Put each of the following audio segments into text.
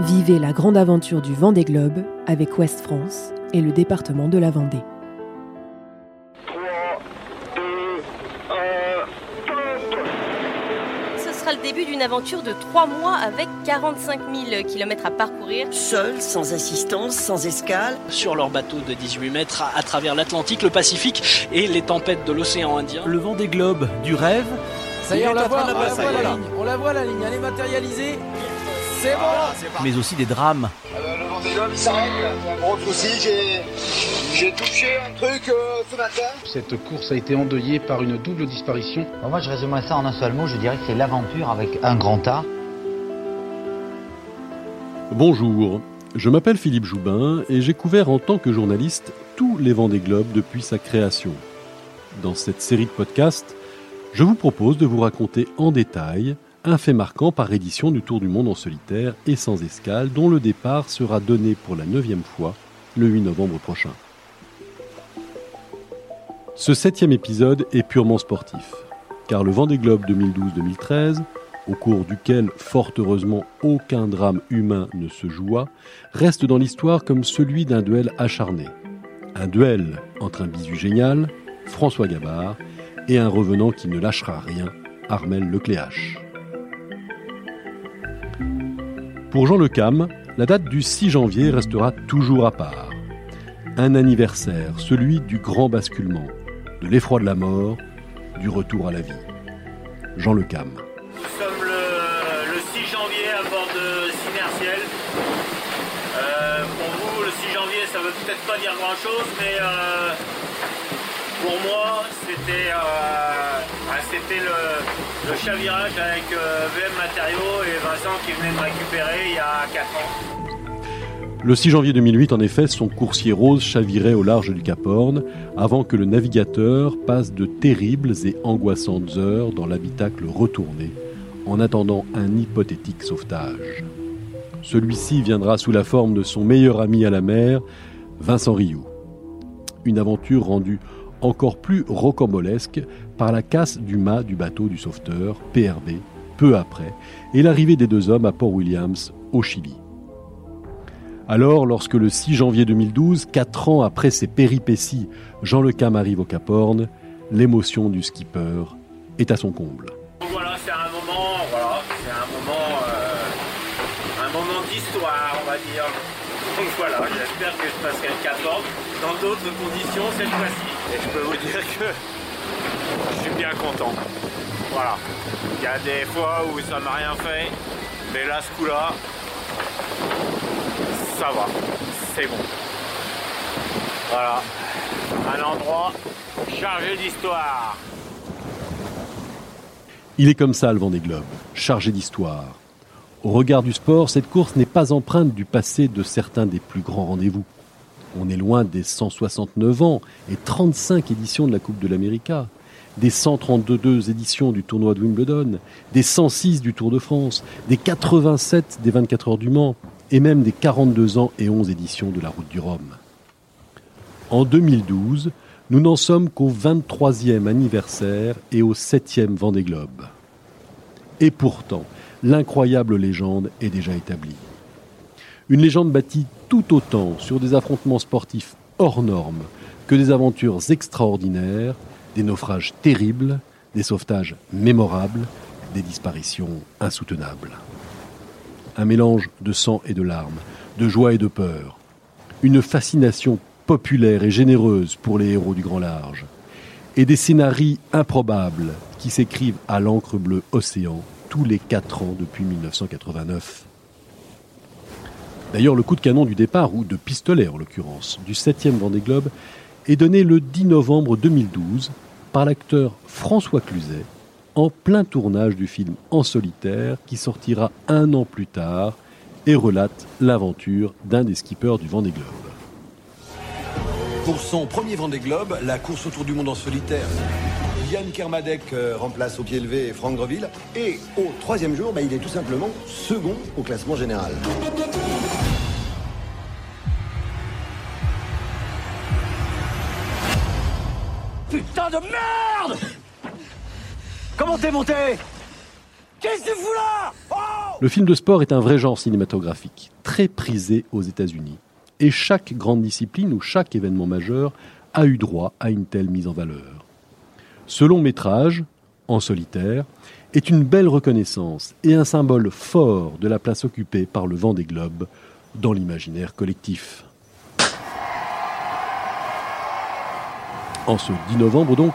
Vivez la grande aventure du Vendée Globe avec Ouest France et le département de la Vendée. 3, 2, 1, Ce sera le début d'une aventure de 3 mois avec 45 000 km à parcourir. Seuls, sans assistance, sans escale. sur leur bateau de 18 mètres à, à travers l'Atlantique, le Pacifique et les tempêtes de l'océan Indien. Le vent des globes du rêve. Ça y est, on la voit, on la voit la ligne, on la voit la ligne, elle est matérialisée. C'est bon mais aussi des drames. le Vendée Globe il s'arrête, il y a un gros souci, j'ai, j'ai touché un truc euh, ce matin. Cette course a été endeuillée par une double disparition. Bon, moi, je résumerais ça en un seul mot. Je dirais que c'est l'aventure avec un grand A. Bonjour, je m'appelle Philippe Joubin et j'ai couvert en tant que journaliste tous les Vendée Globes depuis sa création. Dans cette série de podcasts, je vous propose de vous raconter en détail un fait marquant par édition du Tour du Monde en solitaire et sans escale dont le départ sera donné pour la neuvième fois le 8 novembre prochain. Ce septième épisode est purement sportif, car le Vendée Globe 2012-2013 au cours duquel, fort heureusement, aucun drame humain ne se joua, reste dans l'histoire comme celui d'un duel acharné. Un duel entre un bisu génial, François Gabard, et un revenant qui ne lâchera rien, Armel Lecléache. Pour Jean Le Cam, la date du 6 janvier restera toujours à part. Un anniversaire, celui du grand basculement, de l'effroi de la mort, du retour à la vie. Jean Le Cam. Nous sommes le, le 6 janvier à bord de Simerciel. Euh, pour vous, le 6 janvier, ça veut peut-être pas dire grand-chose, mais euh, pour moi, c'était euh, ah, le, chavirage avec euh, VM Matériaux et Vincent qui venait me récupérer il y a 4 ans. Le 6 janvier 2008, en effet, son coursier rose chavirait au large du Cap Horn avant que le navigateur passe de terribles et angoissantes heures dans l'habitacle retourné en attendant un hypothétique sauvetage. Celui-ci viendra sous la forme de son meilleur ami à la mer, Vincent Rioux. Une aventure rendue encore plus rocambolesque par la casse du mât du bateau du sauveteur, PRB, peu après, et l'arrivée des deux hommes à Port Williams, au Chili. Alors, lorsque le 6 janvier 2012, quatre ans après ses péripéties, Jean Le Cam arrive au Cap Horn, l'émotion du skipper est à son comble. Voilà, c'est un moment, voilà, c'est un moment, euh, un moment d'histoire, on va dire. Donc voilà, j'espère que je passerai le 14 dans d'autres conditions cette fois-ci. Et je peux vous dire que je suis bien content. Voilà. Il y a des fois où ça m'a rien fait, mais là, ce coup-là, ça va, c'est bon. Voilà. Un endroit chargé d'histoire. Il est comme ça le Vendée Globe, chargé d'histoire. Au regard du sport, cette course n'est pas empreinte du passé de certains des plus grands rendez-vous. On est loin des 169 ans et 35 éditions de la Coupe de l'América, des 132 éditions du tournoi de Wimbledon, des 106 du Tour de France, des 87 des 24 heures du Mans et même des 42 ans et 11 éditions de la Route du Rhum. En 2012, nous n'en sommes qu'au 23e anniversaire et au 7e Vendée Globe. Et pourtant, l'incroyable légende est déjà établie. Une légende bâtie tout autant sur des affrontements sportifs hors normes que des aventures extraordinaires, des naufrages terribles, des sauvetages mémorables, des disparitions insoutenables. Un mélange de sang et de larmes, de joie et de peur, une fascination populaire et généreuse pour les héros du grand large, et des scénarios improbables qui s'écrivent à l'encre bleue océan tous les quatre ans depuis 1989. D'ailleurs, le coup de canon du départ, ou de pistolet en l'occurrence, du 7e Vendée Globe est donné le 10 novembre 2012 par l'acteur François Cluzet en plein tournage du film En solitaire qui sortira un an plus tard et relate l'aventure d'un des skippers du Vendée Globe. Pour son premier Vendée Globe, la course autour du monde en solitaire, Yann Kermadec euh, remplace au pied levé Franck Greville. Et au troisième jour, bah, il est tout simplement second au classement général. Putain de merde Comment t'es monté? Qu'est-ce que tu fous là? Oh Le film de sport est un vrai genre cinématographique, très prisé aux États-Unis. Et chaque grande discipline ou chaque événement majeur a eu droit à une telle mise en valeur. Ce long métrage, en solitaire, est une belle reconnaissance et un symbole fort de la place occupée par le vent des globes dans l'imaginaire collectif. En ce 10 novembre donc,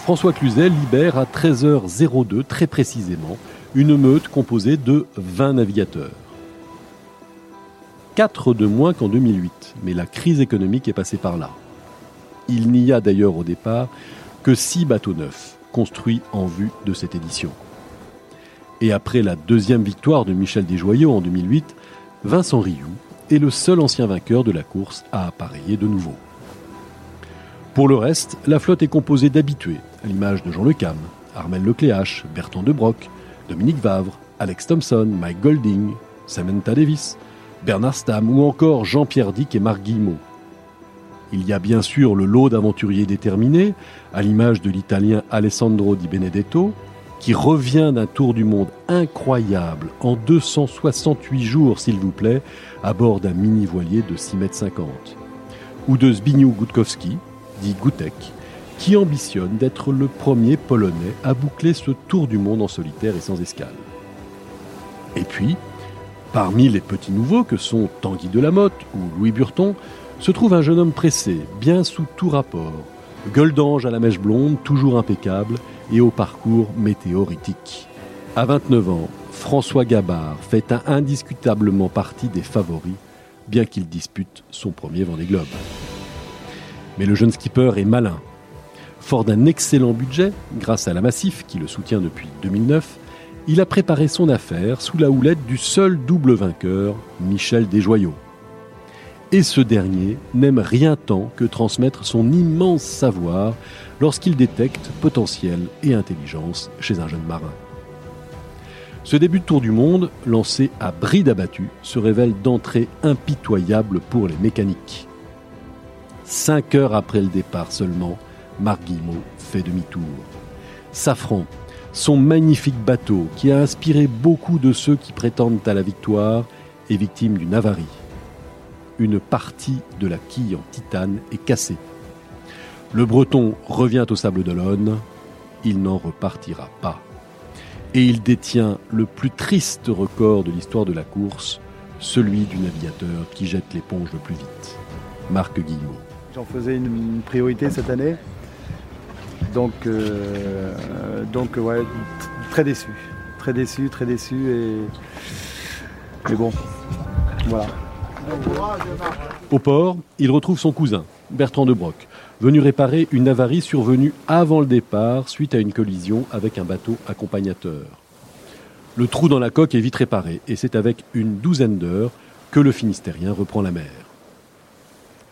François Cluzel libère à 13h02 très précisément une meute composée de 20 navigateurs. 4 de moins qu'en 2008, mais la crise économique est passée par là. Il n'y a d'ailleurs au départ que 6 bateaux neufs construits en vue de cette édition. Et après la deuxième victoire de Michel Desjoyaux en 2008, Vincent Rioux est le seul ancien vainqueur de la course à appareiller de nouveau. Pour le reste, la flotte est composée d'habitués, à l'image de Jean Le Cam, Armel Lecléache, Bertrand De Broc, Dominique Vavre, Alex Thompson, Mike Golding, Samantha Davis, Bernard Stam ou encore Jean-Pierre Dick et Marc Guillemot. Il y a bien sûr le lot d'aventuriers déterminés, à l'image de l'italien Alessandro Di Benedetto, qui revient d'un tour du monde incroyable en 268 jours, s'il vous plaît, à bord d'un mini-voilier de 6 mètres 50. Ou de Zbigniew Gutkowski, dit Gutek, qui ambitionne d'être le premier Polonais à boucler ce tour du monde en solitaire et sans escale. Et puis, parmi les petits nouveaux que sont Tanguy Delamotte ou Louis Burton, se trouve un jeune homme pressé, bien sous tout rapport, gueule d'ange à la mèche blonde, toujours impeccable, et au parcours météoritique. À 29 ans, François Gabard fait indiscutablement partie des favoris, bien qu'il dispute son premier Vendée Globe. Mais le jeune skipper est malin. Fort d'un excellent budget, grâce à la Massif qui le soutient depuis 2009, il a préparé son affaire sous la houlette du seul double vainqueur, Michel Desjoyaux. Et ce dernier n'aime rien tant que transmettre son immense savoir lorsqu'il détecte potentiel et intelligence chez un jeune marin. Ce début de tour du monde, lancé à bride abattue, se révèle d'entrée impitoyable pour les mécaniques. Cinq heures après le départ seulement, Marc fait demi-tour. Safran, son magnifique bateau qui a inspiré beaucoup de ceux qui prétendent à la victoire, est victime d'une avarie. Une partie de la quille en titane est cassée. Le Breton revient au Sable d'Olonne, il n'en repartira pas. Et il détient le plus triste record de l'histoire de la course, celui du navigateur qui jette l'éponge le plus vite. Marc Guillemot. J'en faisais une priorité cette année. Donc, euh, donc ouais, très déçu. Très déçu, très déçu. Et... Mais bon, voilà. Au port, il retrouve son cousin, Bertrand de Broc, venu réparer une avarie survenue avant le départ suite à une collision avec un bateau accompagnateur. Le trou dans la coque est vite réparé et c'est avec une douzaine d'heures que le Finistérien reprend la mer.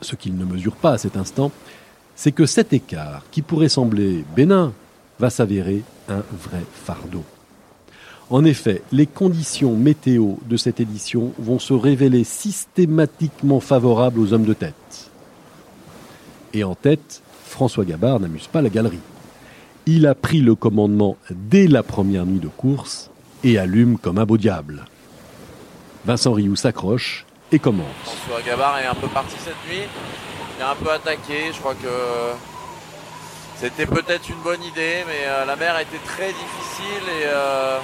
Ce qu'il ne mesure pas à cet instant, c'est que cet écart, qui pourrait sembler bénin, va s'avérer un vrai fardeau. En effet, les conditions météo de cette édition vont se révéler systématiquement favorables aux hommes de tête. Et en tête, François Gabard n'amuse pas la galerie. Il a pris le commandement dès la première nuit de course et allume comme un beau diable. Vincent Rioux s'accroche et commence. François Gabard est un peu parti cette nuit. Il a un peu attaqué. Je crois que c'était peut-être une bonne idée, mais euh, la mer était très difficile et euh,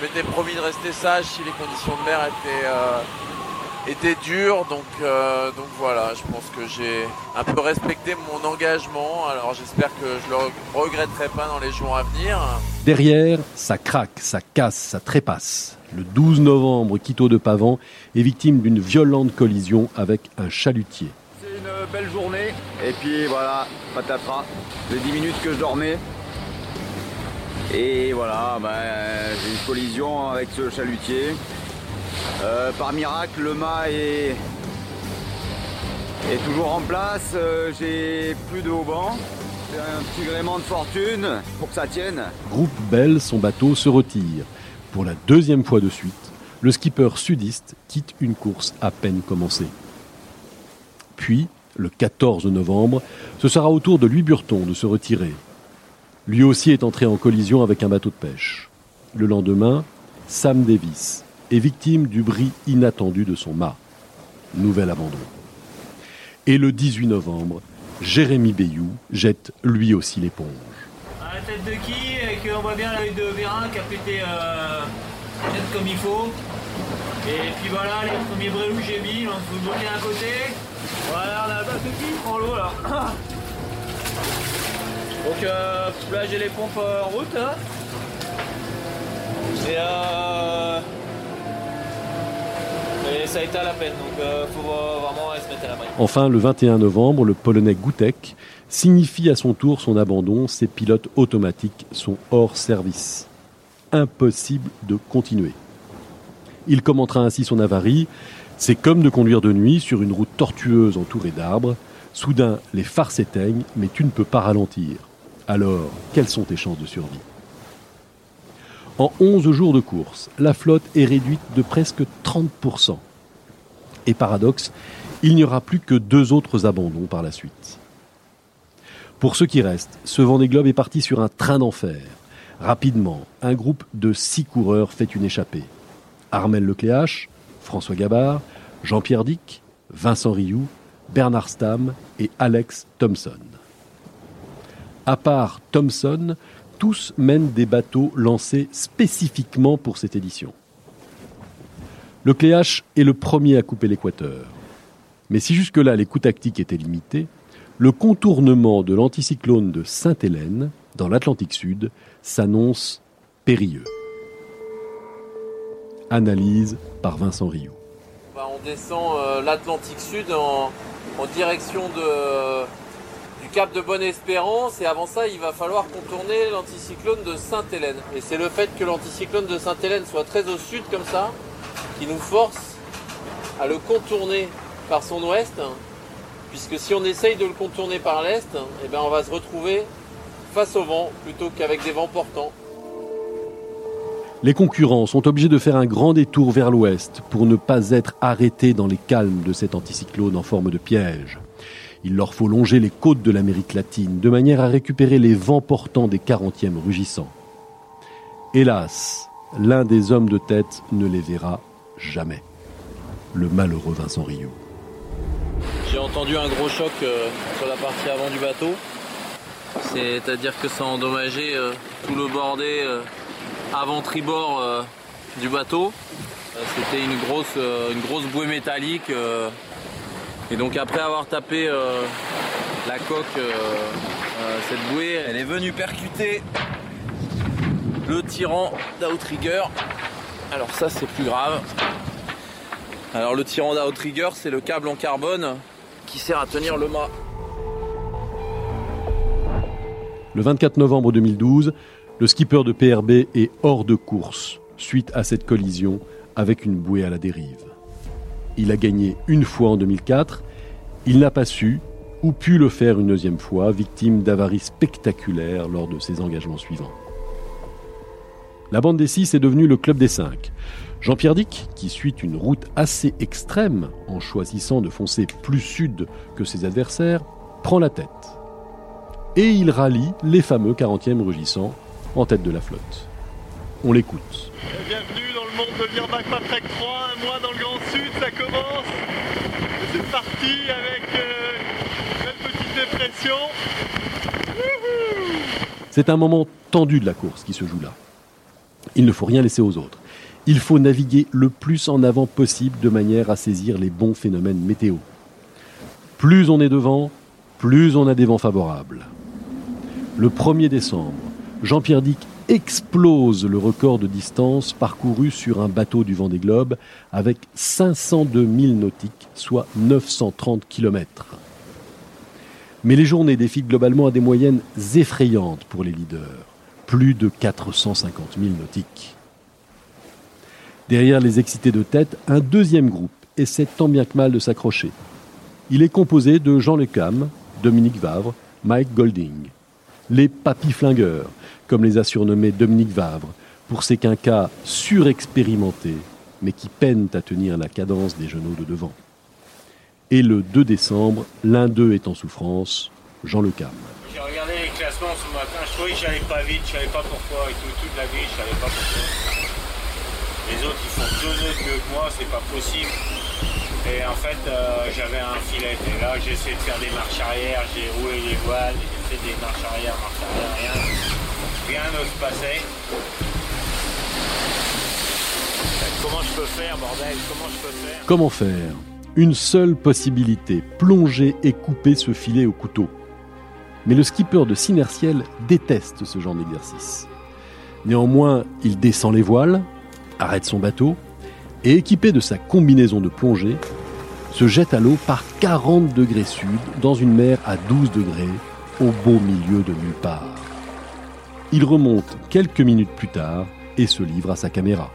je m'étais promis de rester sage si les conditions de mer étaient euh, était dur. Donc, euh, donc voilà, je pense que j'ai un peu respecté mon engagement. Alors j'espère que je le regretterai pas dans les jours à venir. Derrière, ça craque, ça casse, ça trépasse. Le 12 novembre, Quito de Pavan est victime d'une violente collision avec un chalutier. C'est une belle journée. Et puis voilà, patatras, les 10 minutes que je dormais. Et voilà, bah, j'ai une collision avec ce chalutier. Euh, par miracle, le mât est, toujours en place. Euh, j'ai plus de haubans. C'est un petit gréement de fortune pour que ça tienne. Groupe Bell, son bateau se retire. Pour la deuxième fois de suite, le skipper sudiste quitte une course à peine commencée. Puis, le 14 novembre, ce sera au tour de Louis Burton de se retirer. Lui aussi est entré en collision avec un bateau de pêche. Le lendemain, Sam Davis, est victime du bris inattendu de son mât. Nouvel abandon. Et le 18 novembre, Jérémy Bayou jette lui aussi l'éponge. À la tête de qui Et qu'on voit bien l'œil de Vérin qui a pété euh, peut-être comme il faut. Et puis voilà, les premiers brélous que j'ai mis, on peut bloquer d'un côté. Voilà, on a la base de qui prend l'eau là. Donc euh, là j'ai les pompes euh, en route. Hein. Et, euh, et ça a été à la peine, donc il faut vraiment se mettre à la main. Enfin, le 21 novembre, le Polonais Gutek signifie à son tour son abandon. Ses pilotes automatiques sont hors service. Impossible de continuer. Il commentera ainsi son avarie. C'est comme de conduire de nuit sur une route tortueuse entourée d'arbres. Soudain, les phares s'éteignent, mais tu ne peux pas ralentir. Alors, quelles sont tes chances de survie? En 11 jours de course, la flotte est réduite de presque 30%. Et paradoxe, il n'y aura plus que deux autres abandons par la suite. Pour ceux qui restent, ce Vendée Globe est parti sur un train d'enfer. Rapidement, un groupe de six coureurs fait une échappée. Armel Lecléache, François Gabard, Jean-Pierre Dick, Vincent Rioux, Bernard Stam et Alex Thompson. À part Thompson, tous mènent des bateaux lancés spécifiquement pour cette édition. Le Cléache est le premier à couper l'équateur. Mais si jusque-là les coups tactiques étaient limités, le contournement de l'anticyclone de Sainte-Hélène, dans l'Atlantique Sud, s'annonce périlleux. Analyse par Vincent Rioux. Bah, on descend euh, l'Atlantique Sud en, direction de, cap de Bonne-Espérance et avant ça il va falloir contourner l'anticyclone de Sainte-Hélène. Et c'est le fait que l'anticyclone de Sainte-Hélène soit très au sud comme ça qui nous force à le contourner par son ouest puisque si on essaye de le contourner par l'est, eh ben on va se retrouver face au vent plutôt qu'avec des vents portants. Les concurrents sont obligés de faire un grand détour vers l'ouest pour ne pas être arrêtés dans les calmes de cet anticyclone en forme de piège. Il leur faut longer les côtes de l'Amérique latine de manière à récupérer les vents portants des 40e rugissants. Hélas, l'un des hommes de tête ne les verra jamais. Le malheureux Vincent Rioux. J'ai entendu un gros choc euh, sur la partie avant du bateau. C'est-à-dire que ça a endommagé euh, tout le bordé euh, avant tribord du bateau. C'était une grosse bouée métallique. Et donc après avoir tapé la coque, cette bouée, elle est venue percuter le tirant d'outrigger. Alors ça c'est plus grave. Alors le tirant d'outrigger c'est le câble en carbone qui sert à tenir le mât. Le 24 novembre 2012, le skipper de PRB est hors de course suite à cette collision avec une bouée à la dérive. Il a gagné une fois en 2004, il n'a pas su ou pu le faire une deuxième fois, victime d'avaries spectaculaires lors de ses engagements suivants. La bande des six est devenue le club des cinq. Jean-Pierre Dick, qui suit une route assez extrême en choisissant de foncer plus sud que ses adversaires, prend la tête. Et il rallie les fameux 40e rugissants en tête de la flotte. On l'écoute. Bienvenue dans le monde de Patrick 3, un mois dans le Grand. Avec euh. C'est un moment tendu de la course qui se joue là. Il ne faut rien laisser aux autres. Il faut naviguer le plus en avant possible de manière à saisir les bons phénomènes météo. Plus on est devant, plus on a des vents favorables. Le 1er décembre, Jean-Pierre Dick explose le record de distance parcouru sur un bateau du Vendée Globe avec 502 000 nautiques, soit 930 km. Mais les journées défilent globalement à des moyennes effrayantes pour les leaders, plus de 450 000 nautiques. Derrière les excités de tête, un deuxième groupe essaie tant bien que mal de s'accrocher. Il est composé de Jean Lecam, Dominique Vavre, Mike Golding. Les papis flingueurs, comme les a surnommés Dominique Vavre, pour ces quinquas surexpérimentés, mais qui peinent à tenir la cadence des genoux de devant. Et le 2 décembre, l'un d'eux est en souffrance, Jean Le Cam. J'ai regardé les classements ce matin, je trouvais que j'allais pas vite, je savais pas pourquoi, et tout, toute la vie, je savais pas pourquoi. Les autres, ils font deux nœuds mieux que moi, c'est pas possible. Et en fait, euh, j'avais un filet. Et là, j'ai essayé de faire des marches arrière, j'ai roulé les voiles, des arrière, arrière, rien. Rien ne se. Comment je peux faire, bordel? Comment je peux faire? Une seule possibilité, plonger et couper ce filet au couteau. Mais le skipper de Sinertiel déteste ce genre d'exercice. Néanmoins, il descend les voiles, arrête son bateau, et équipé de sa combinaison de plongée, se jette à l'eau par 40 degrés sud dans une mer à 12 degrés au beau milieu de nulle part. Il remonte quelques minutes plus tard et se livre à sa caméra.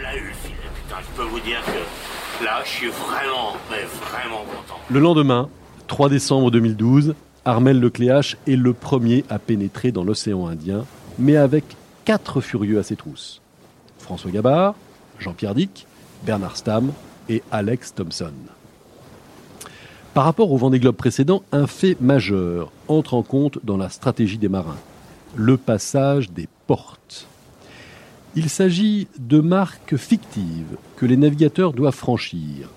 Là, eu le filet, putain, je peux vous dire que là, je suis vraiment, mais vraiment content. Le lendemain, 3 décembre 2012, Armel Lecléache est le premier à pénétrer dans l'océan Indien, mais avec quatre furieux à ses trousses. François Gabard, Jean-Pierre Dick, Bernard Stamm et Alex Thompson. Par rapport au Vendée Globe précédent, un fait majeur entre en compte dans la stratégie des marins le passage des portes. Il s'agit de marques fictives que les navigateurs doivent franchir.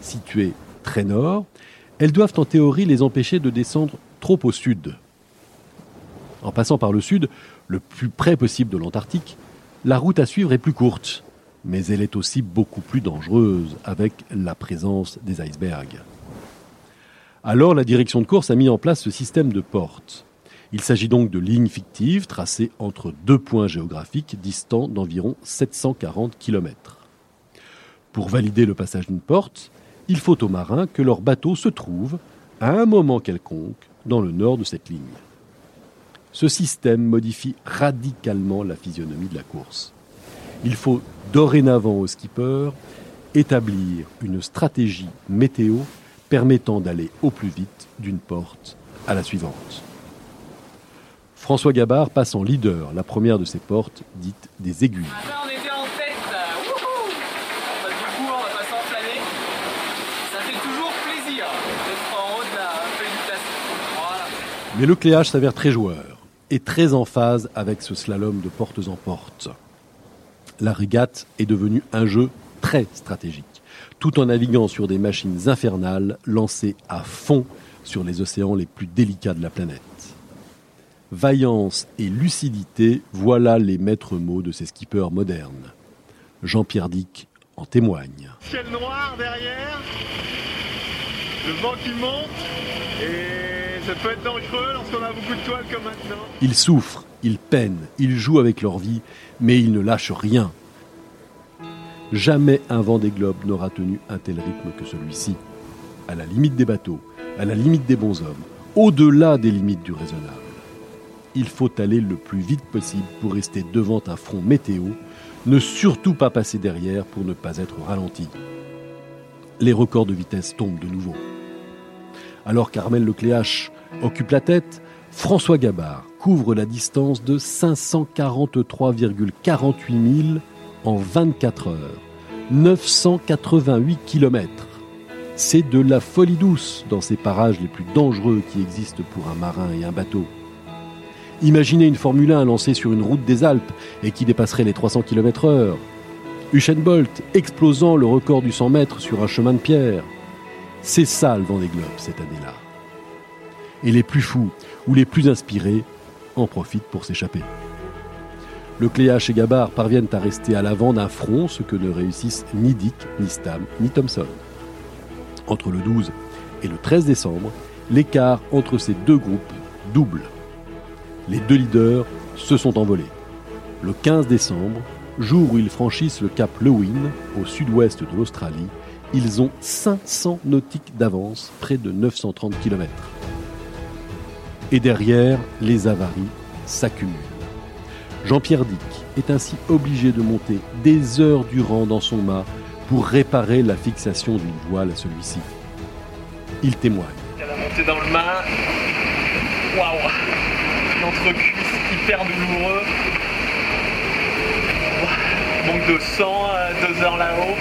Situées très nord, elles doivent en théorie les empêcher de descendre trop au sud. En passant par le sud, le plus près possible de l'Antarctique, la route à suivre est plus courte, mais elle est aussi beaucoup plus dangereuse avec la présence des icebergs. Alors la direction de course a mis en place ce système de portes. Il s'agit donc de lignes fictives tracées entre deux points géographiques distants d'environ 740 km. Pour valider le passage d'une porte, il faut aux marins que leur bateau se trouve, à un moment quelconque, dans le nord de cette ligne. Ce système modifie radicalement la physionomie de la course. Il faut dorénavant au skipper établir une stratégie météo permettant d'aller au plus vite d'une porte à la suivante. François Gabard passe en leader la première de ces portes, dites des aiguilles. on était en tête, wouhou bah, Du coup, on va pas s'enflammer. Ça fait toujours plaisir d'être en haut de la félicitation. Voilà. Mais le cléage s'avère très joueur et très en phase avec ce slalom de portes en porte. La régate est devenue un jeu très stratégique, tout en naviguant sur des machines infernales lancées à fond sur les océans les plus délicats de la planète. Vaillance et lucidité, voilà les maîtres mots de ces skippers modernes. Jean-Pierre Dick en témoigne. Ciel noir derrière, le vent qui monte, et ça peut être dangereux lorsqu'on a beaucoup de toiles comme maintenant. Ils souffrent, ils peinent, ils jouent avec leur vie, mais ils ne lâchent rien. Jamais un vent des globes n'aura tenu un tel rythme que celui-ci. À la limite des bateaux, à la limite des bons hommes, au-delà des limites du raisonnable il faut aller le plus vite possible pour rester devant un front météo, ne surtout pas passer derrière pour ne pas être ralenti. Les records de vitesse tombent de nouveau. Alors qu'Armel Lecléache occupe la tête, François Gabard couvre la distance de 543,48 milles en 24 heures, 988 kilomètres. C'est de la folie douce dans ces parages les plus dangereux qui existent pour un marin et un bateau. Imaginez une Formule 1 lancée sur une route des Alpes et qui dépasserait les 300 km/h. Usain Bolt explosant le record du 100 mètres sur un chemin de pierre. C'est ça le vent des globes cette année-là. Et les plus fous ou les plus inspirés en profitent pour s'échapper. Le Cléache et Gabard parviennent à rester à l'avant d'un front, ce que ne réussissent ni Dick, ni Stam, ni Thompson. Entre le 12 et le 13 décembre, l'écart entre ces deux groupes double les deux leaders se sont envolés. Le 15 décembre, jour où ils franchissent le cap Lewin, au sud-ouest de l'Australie, ils ont 500 nautiques d'avance, près de 930 km. Et derrière, les avaries s'accumulent. Jean-Pierre Dick est ainsi obligé de monter des heures durant dans son mât pour réparer la fixation d'une voile à celui-ci. Il témoigne. Elle a monté dans le mât. Waouh L'entrecuisse hyper douloureux. Manque de sang, deux heures là-haut.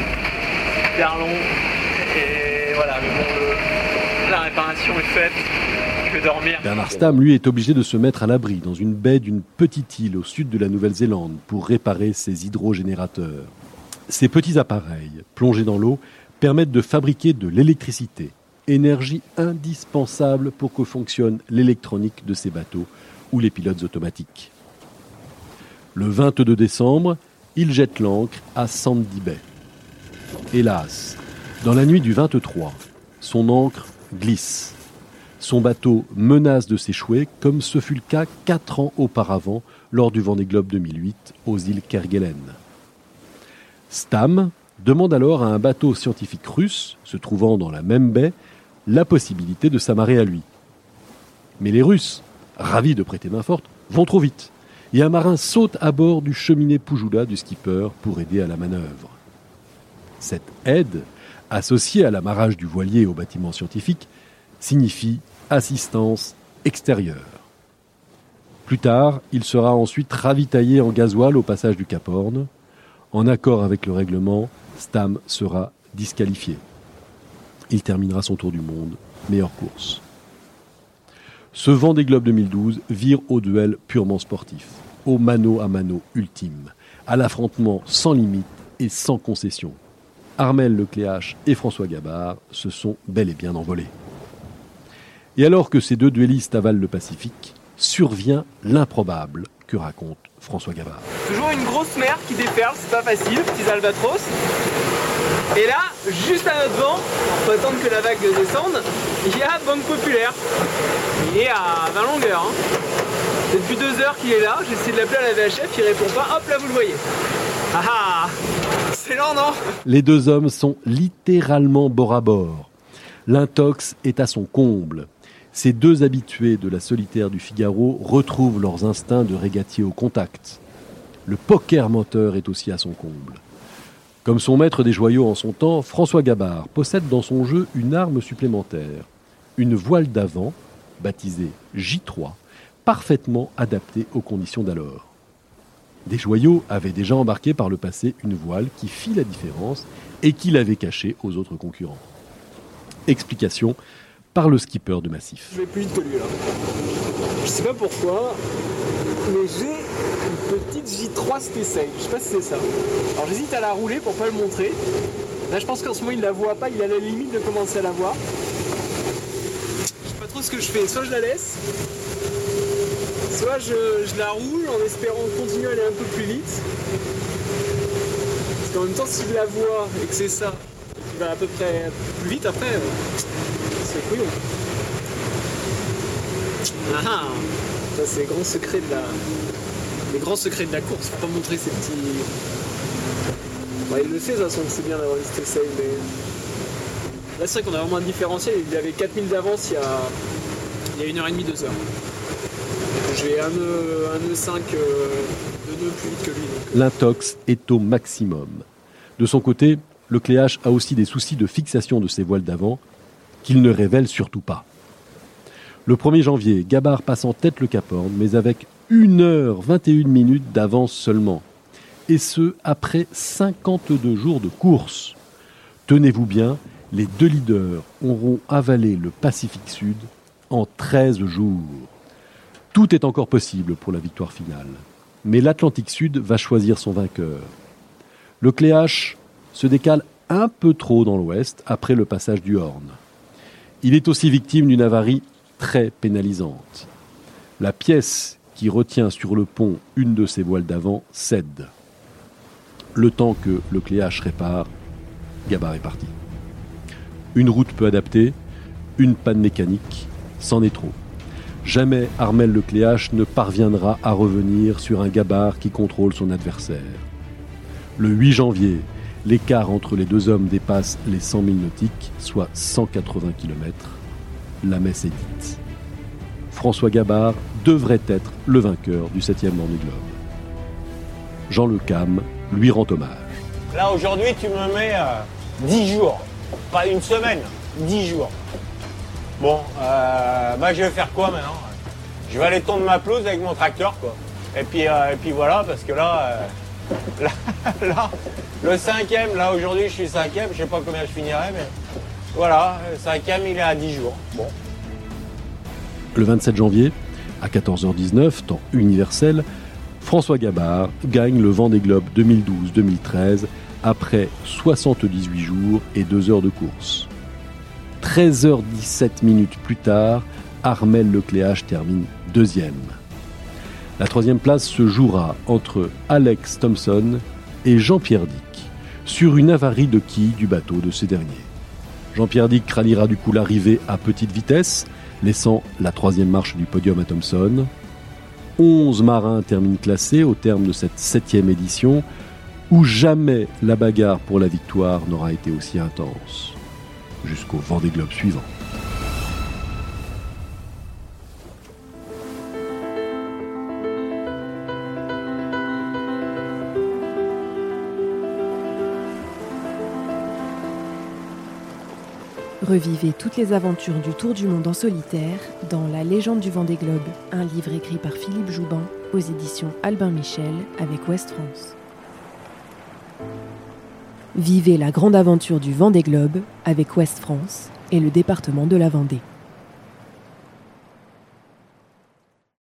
Hyper long. Et voilà, mais bon, la réparation est faite. Bernard Stamm, lui, est obligé de se mettre à l'abri dans une baie d'une petite île au sud de la Nouvelle-Zélande pour réparer ses hydrogénérateurs. Ces petits appareils, plongés dans l'eau, permettent de fabriquer de l'électricité, énergie indispensable pour que fonctionne l'électronique de ces bateaux ou les pilotes automatiques. Le 22 décembre, il jette l'ancre à Sandy Bay. Hélas, dans la nuit du 23, son ancre glisse. Son bateau menace de s'échouer comme ce fut le cas quatre ans auparavant lors du Vendée Globe 2008 aux îles Kerguelen. Stam demande alors à un bateau scientifique russe se trouvant dans la même baie la possibilité de s'amarrer à lui. Mais les Russes, ravis de prêter main forte, vont trop vite et un marin saute à bord du cheminée Poujoula du skipper pour aider à la manœuvre. Cette aide, associée à l'amarrage du voilier au bâtiment scientifique, signifie assistance extérieure. Plus tard, il sera ensuite ravitaillé en gasoil au passage du Cap Horn. En accord avec le règlement, Stam sera disqualifié. Il terminera son tour du monde, meilleure course. Ce vent des Globes 2012 vire au duel purement sportif, au mano à mano ultime, à l'affrontement sans limite et sans concession. Armel Lecléache et François Gabard se sont bel et bien envolés. Et alors que ces deux duellistes avalent le Pacifique, survient l'improbable que raconte François Gabard. Toujours une grosse mer qui déferle, c'est pas facile, petits albatros. Et là, juste à notre vent, on peut attendre que la vague descende, il y a Banque Populaire. Il est à 20 longueurs. Hein. Depuis deux heures qu'il est là, j'essaie de l'appeler à la VHF, il répond pas, hop là vous le voyez. Ah ah C'est lent non? Les deux hommes sont littéralement bord à bord. L'intox est à son comble. Ces deux habitués de la solitaire du Figaro retrouvent leurs instincts de régatier au contact. Le poker moteur est aussi à son comble. Comme son maître des joyaux en son temps, François Gabard possède dans son jeu une arme supplémentaire, une voile d'avant, baptisée J3, parfaitement adaptée aux conditions d'alors. Des joyaux avaient déjà embarqué par le passé une voile qui fit la différence et qui l'avait cachée aux autres concurrents. Explication par le skipper de Massif. Je vais plus vite que lui là. Je sais pas pourquoi, mais j'ai une petite J3 Stay Je sais pas si c'est ça. Alors j'hésite à la rouler pour pas le montrer. Là je pense qu'en ce moment il la voit pas, il à la limite de commencer à la voir. Je sais pas trop ce que je fais. Soit je la laisse, soit je, la roule en espérant continuer à aller un peu plus vite. Parce qu'en même temps si je la vois et que c'est ça, qui va à peu près plus vite après, euh, c'est couillon. Ah ah Ça c'est les grands secrets de la. Les grands secrets de la course, faut pas montrer ces petits. Ouais, il le sait de toute façon que c'est bien d'avoir une safe, mais. Là c'est vrai qu'on a vraiment un différentiel, il avait 4000 d'avance il y a. Il y a une heure et demie, deux heures. J'ai un nœud, un nœud 5 euh, de nœuds plus vite que lui. donc. L'intox est au maximum. De son côté, le Cléache a aussi des soucis de fixation de ses voiles d'avant qu'il ne révèle surtout pas. Le 1er janvier, Gabard passe en tête le Cap Horn, mais avec 1h21 minutes d'avance seulement. Et ce, après 52 jours de course. Tenez-vous bien, les deux leaders auront avalé le Pacifique Sud en 13 jours. Tout est encore possible pour la victoire finale. Mais l'Atlantique Sud va choisir son vainqueur. Le Cléache se décale un peu trop dans l'ouest après le passage du Horn. Il est aussi victime d'une avarie très pénalisante. La pièce qui retient sur le pont une de ses voiles d'avant cède. Le temps que le Cléache répare, Gabard est parti. Une route peu adaptée, une panne mécanique, c'en est trop. Jamais Armel Lecléache ne parviendra à revenir sur un Gabard qui contrôle son adversaire. Le 8 janvier, l'écart entre les deux hommes dépasse les 100 000 nautiques, soit 180 km. La messe est dite. François Gabard devrait être le vainqueur du 7e Vendée Globe. Jean Le Cam lui rend hommage. Là aujourd'hui tu me mets euh, 10 jours, pas une semaine, 10 jours. Bon, euh, bah je vais faire quoi maintenant? Je vais aller tondre ma pelouse avec mon tracteur quoi. Et puis, euh, et puis voilà, parce que là, euh, là, là, le cinquième, là aujourd'hui je suis cinquième, je sais pas combien je finirai, mais voilà, le cinquième il est à 10 jours. Bon. Le 27 janvier, à 14h19, temps universel, François Gabard gagne le Vendée Globe 2012-2013 après 78 jours et 2 heures de course. 13h17 minutes plus tard, Armel Lecléache termine deuxième. La troisième place se jouera entre Alex Thompson et Jean-Pierre Dick sur une avarie de quille du bateau de ces derniers. Jean-Pierre Dick ralliera du coup l'arrivée à petite vitesse, laissant la troisième marche du podium à Thompson. 11 marins terminent classés au terme de cette septième édition, où jamais la bagarre pour la victoire n'aura été aussi intense. Jusqu'au Vendée Globe suivant. Revivez toutes les aventures du Tour du Monde en solitaire dans La légende du Vendée Globe, un livre écrit par Philippe Joubin aux éditions Albin Michel avec Ouest France. Vivez la grande aventure du Vendée Globe avec Ouest France et le département de la Vendée.